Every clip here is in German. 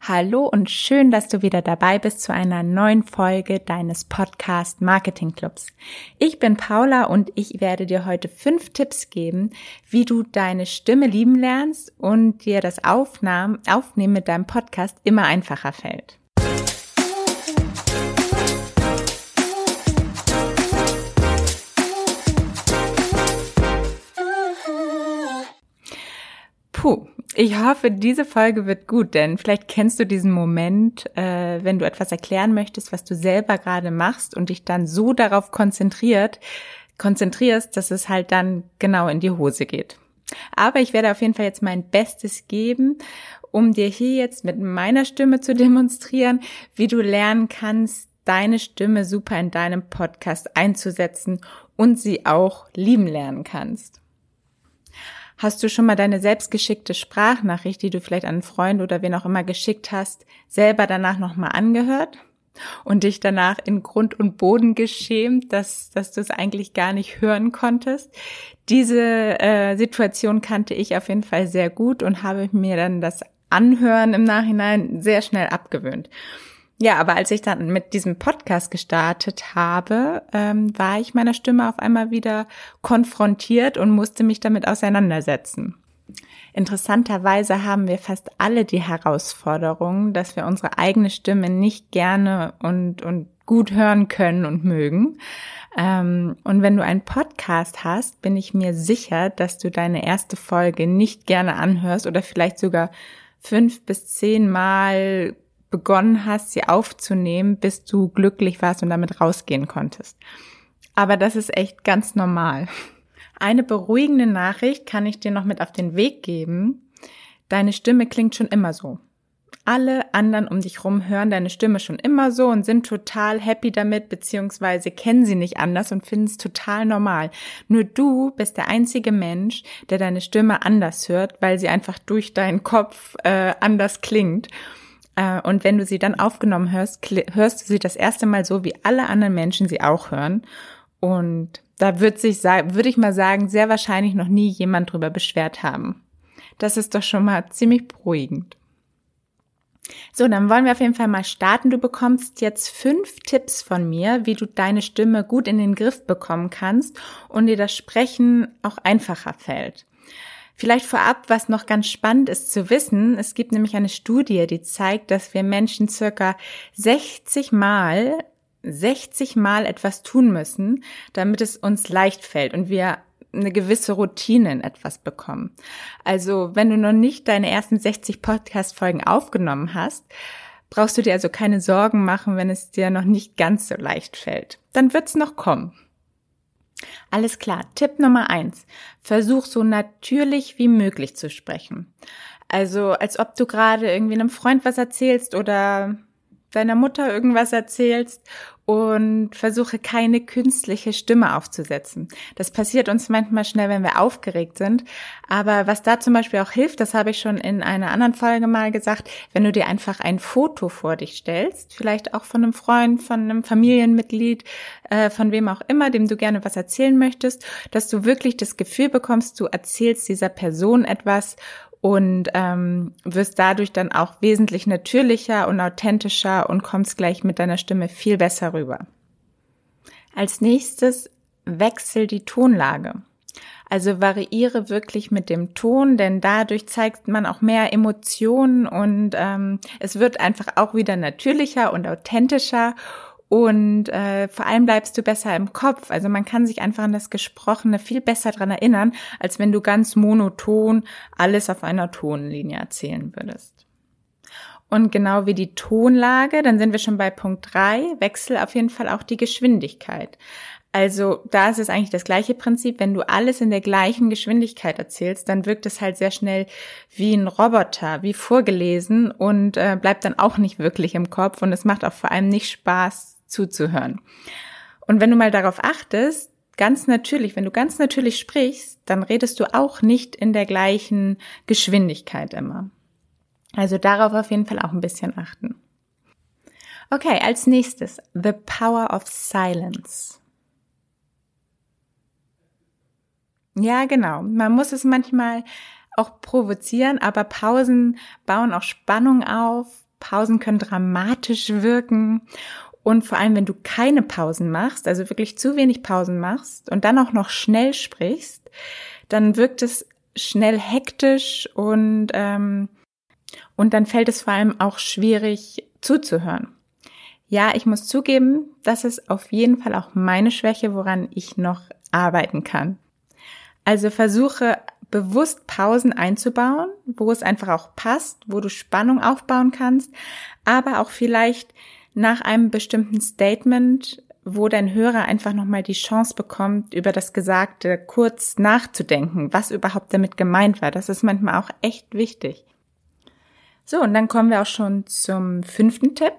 Hallo und schön, dass du wieder dabei bist zu einer neuen Folge deines Podcast Marketing Clubs. Ich bin Paula und ich werde dir heute fünf Tipps geben, wie du deine Stimme lieben lernst und dir das Aufnahmen, Aufnehmen mit deinem Podcast immer einfacher fällt. Ich hoffe, diese Folge wird gut, denn vielleicht kennst du diesen Moment, äh, wenn du etwas erklären möchtest, was du selber gerade machst und dich dann so darauf konzentriert, konzentrierst, dass es halt dann genau in die Hose geht. Aber ich werde auf jeden Fall jetzt mein Bestes geben, um dir hier jetzt mit meiner Stimme zu demonstrieren, wie du lernen kannst, deine Stimme super in deinem Podcast einzusetzen und sie auch lieben lernen kannst. Hast du schon mal deine selbstgeschickte Sprachnachricht, die du vielleicht an einen Freund oder wen auch immer geschickt hast, selber danach nochmal angehört? Und dich danach in Grund und Boden geschämt, dass, dass du es eigentlich gar nicht hören konntest. Diese äh, Situation kannte ich auf jeden Fall sehr gut und habe mir dann das Anhören im Nachhinein sehr schnell abgewöhnt. Ja, aber als ich dann mit diesem Podcast gestartet habe, ähm, war ich meiner Stimme auf einmal wieder konfrontiert und musste mich damit auseinandersetzen. Interessanterweise haben wir fast alle die Herausforderung, dass wir unsere eigene Stimme nicht gerne und, und gut hören können und mögen. Ähm, und wenn du einen Podcast hast, bin ich mir sicher, dass du deine erste Folge nicht gerne anhörst oder vielleicht sogar fünf bis zehn Mal begonnen hast, sie aufzunehmen, bis du glücklich warst und damit rausgehen konntest. Aber das ist echt ganz normal. Eine beruhigende Nachricht kann ich dir noch mit auf den Weg geben. Deine Stimme klingt schon immer so. Alle anderen um dich rum hören deine Stimme schon immer so und sind total happy damit, beziehungsweise kennen sie nicht anders und finden es total normal. Nur du bist der einzige Mensch, der deine Stimme anders hört, weil sie einfach durch deinen Kopf äh, anders klingt. Äh, und wenn du sie dann aufgenommen hörst, hörst du sie das erste Mal so, wie alle anderen Menschen sie auch hören. Und da wird sich, würde ich mal sagen, sehr wahrscheinlich noch nie jemand drüber beschwert haben. Das ist doch schon mal ziemlich beruhigend. So, dann wollen wir auf jeden Fall mal starten. Du bekommst jetzt fünf Tipps von mir, wie du deine Stimme gut in den Griff bekommen kannst und dir das Sprechen auch einfacher fällt. Vielleicht vorab, was noch ganz spannend ist zu wissen, es gibt nämlich eine Studie, die zeigt, dass wir Menschen circa 60 Mal 60 Mal etwas tun müssen, damit es uns leicht fällt und wir eine gewisse Routine in etwas bekommen. Also, wenn du noch nicht deine ersten 60 Podcast-Folgen aufgenommen hast, brauchst du dir also keine Sorgen machen, wenn es dir noch nicht ganz so leicht fällt. Dann wird's noch kommen. Alles klar. Tipp Nummer eins. Versuch so natürlich wie möglich zu sprechen. Also, als ob du gerade irgendwie einem Freund was erzählst oder deiner Mutter irgendwas erzählst und versuche keine künstliche Stimme aufzusetzen. Das passiert uns manchmal schnell, wenn wir aufgeregt sind. Aber was da zum Beispiel auch hilft, das habe ich schon in einer anderen Folge mal gesagt, wenn du dir einfach ein Foto vor dich stellst, vielleicht auch von einem Freund, von einem Familienmitglied, äh, von wem auch immer, dem du gerne was erzählen möchtest, dass du wirklich das Gefühl bekommst, du erzählst dieser Person etwas und ähm, wirst dadurch dann auch wesentlich natürlicher und authentischer und kommst gleich mit deiner Stimme viel besser rüber. Als nächstes wechsel die Tonlage. Also variiere wirklich mit dem Ton, denn dadurch zeigt man auch mehr Emotionen und ähm, es wird einfach auch wieder natürlicher und authentischer und äh, vor allem bleibst du besser im Kopf. Also man kann sich einfach an das Gesprochene viel besser dran erinnern, als wenn du ganz monoton alles auf einer Tonlinie erzählen würdest. Und genau wie die Tonlage, dann sind wir schon bei Punkt drei. wechsel auf jeden Fall auch die Geschwindigkeit. Also da ist es eigentlich das gleiche Prinzip. Wenn du alles in der gleichen Geschwindigkeit erzählst, dann wirkt es halt sehr schnell wie ein Roboter, wie vorgelesen und äh, bleibt dann auch nicht wirklich im Kopf und es macht auch vor allem nicht Spaß zuzuhören. Und wenn du mal darauf achtest, ganz natürlich, wenn du ganz natürlich sprichst, dann redest du auch nicht in der gleichen Geschwindigkeit immer. Also darauf auf jeden Fall auch ein bisschen achten. Okay, als nächstes, the power of silence. Ja, genau. Man muss es manchmal auch provozieren, aber Pausen bauen auch Spannung auf, Pausen können dramatisch wirken. Und vor allem, wenn du keine Pausen machst, also wirklich zu wenig Pausen machst und dann auch noch schnell sprichst, dann wirkt es schnell hektisch und, ähm, und dann fällt es vor allem auch schwierig zuzuhören. Ja, ich muss zugeben, das ist auf jeden Fall auch meine Schwäche, woran ich noch arbeiten kann. Also versuche bewusst Pausen einzubauen, wo es einfach auch passt, wo du Spannung aufbauen kannst, aber auch vielleicht nach einem bestimmten Statement, wo dein Hörer einfach nochmal die Chance bekommt, über das Gesagte kurz nachzudenken, was überhaupt damit gemeint war. Das ist manchmal auch echt wichtig. So, und dann kommen wir auch schon zum fünften Tipp.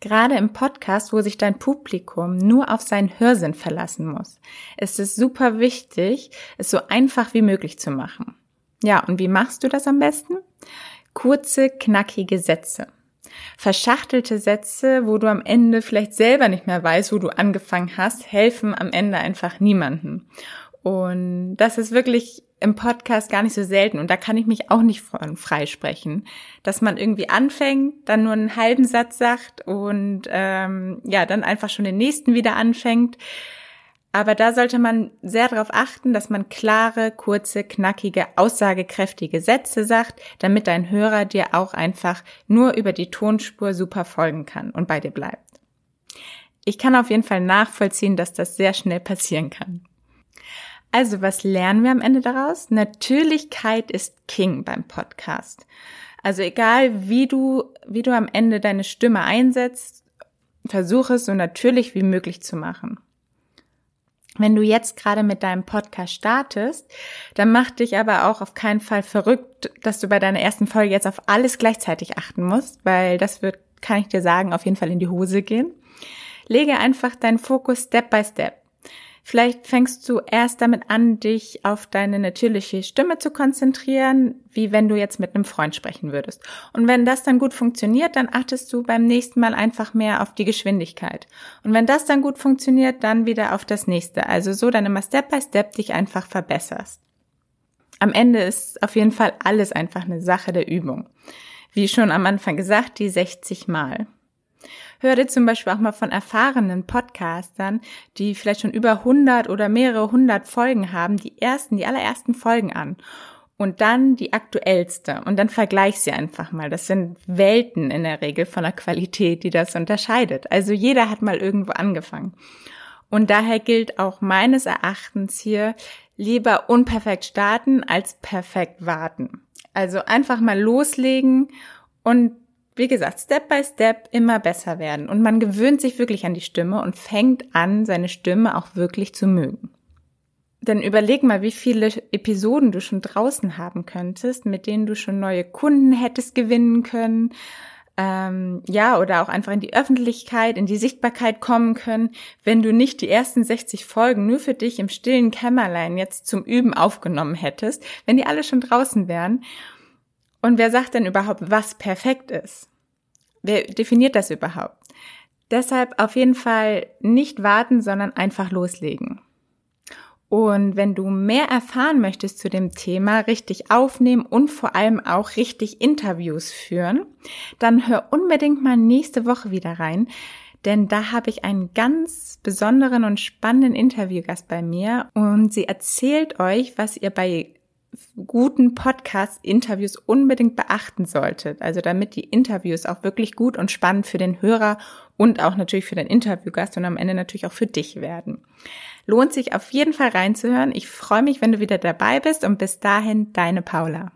Gerade im Podcast, wo sich dein Publikum nur auf seinen Hörsinn verlassen muss, ist es super wichtig, es so einfach wie möglich zu machen. Ja, und wie machst du das am besten? Kurze, knackige Sätze. Verschachtelte Sätze, wo du am Ende vielleicht selber nicht mehr weißt, wo du angefangen hast, helfen am Ende einfach niemanden. Und das ist wirklich im Podcast gar nicht so selten und da kann ich mich auch nicht von freisprechen, dass man irgendwie anfängt, dann nur einen halben Satz sagt und ähm, ja, dann einfach schon den nächsten wieder anfängt. Aber da sollte man sehr darauf achten, dass man klare, kurze, knackige, aussagekräftige Sätze sagt, damit dein Hörer dir auch einfach nur über die Tonspur super folgen kann und bei dir bleibt. Ich kann auf jeden Fall nachvollziehen, dass das sehr schnell passieren kann. Also, was lernen wir am Ende daraus? Natürlichkeit ist King beim Podcast. Also egal, wie du, wie du am Ende deine Stimme einsetzt, versuche es so natürlich wie möglich zu machen. Wenn du jetzt gerade mit deinem Podcast startest, dann mach dich aber auch auf keinen Fall verrückt, dass du bei deiner ersten Folge jetzt auf alles gleichzeitig achten musst, weil das wird, kann ich dir sagen, auf jeden Fall in die Hose gehen. Lege einfach deinen Fokus Step by Step. Vielleicht fängst du erst damit an, dich auf deine natürliche Stimme zu konzentrieren, wie wenn du jetzt mit einem Freund sprechen würdest. Und wenn das dann gut funktioniert, dann achtest du beim nächsten Mal einfach mehr auf die Geschwindigkeit. Und wenn das dann gut funktioniert, dann wieder auf das nächste. Also so dann immer Step by Step dich einfach verbesserst. Am Ende ist auf jeden Fall alles einfach eine Sache der Übung. Wie schon am Anfang gesagt, die 60 Mal. Hör dir zum Beispiel auch mal von erfahrenen Podcastern, die vielleicht schon über 100 oder mehrere hundert Folgen haben, die ersten, die allerersten Folgen an. Und dann die aktuellste. Und dann vergleich sie einfach mal. Das sind Welten in der Regel von der Qualität, die das unterscheidet. Also jeder hat mal irgendwo angefangen. Und daher gilt auch meines Erachtens hier lieber unperfekt starten als perfekt warten. Also einfach mal loslegen und wie gesagt, Step by Step immer besser werden und man gewöhnt sich wirklich an die Stimme und fängt an, seine Stimme auch wirklich zu mögen. Denn überleg mal, wie viele Episoden du schon draußen haben könntest, mit denen du schon neue Kunden hättest gewinnen können, ähm, ja, oder auch einfach in die Öffentlichkeit, in die Sichtbarkeit kommen können, wenn du nicht die ersten 60 Folgen nur für dich im stillen Kämmerlein jetzt zum Üben aufgenommen hättest, wenn die alle schon draußen wären. Und wer sagt denn überhaupt, was perfekt ist? Wer definiert das überhaupt? Deshalb auf jeden Fall nicht warten, sondern einfach loslegen. Und wenn du mehr erfahren möchtest zu dem Thema, richtig aufnehmen und vor allem auch richtig Interviews führen, dann hör unbedingt mal nächste Woche wieder rein, denn da habe ich einen ganz besonderen und spannenden Interviewgast bei mir und sie erzählt euch, was ihr bei guten Podcast-Interviews unbedingt beachten solltet. Also damit die Interviews auch wirklich gut und spannend für den Hörer und auch natürlich für den Interviewgast und am Ende natürlich auch für dich werden. Lohnt sich auf jeden Fall reinzuhören. Ich freue mich, wenn du wieder dabei bist und bis dahin deine Paula.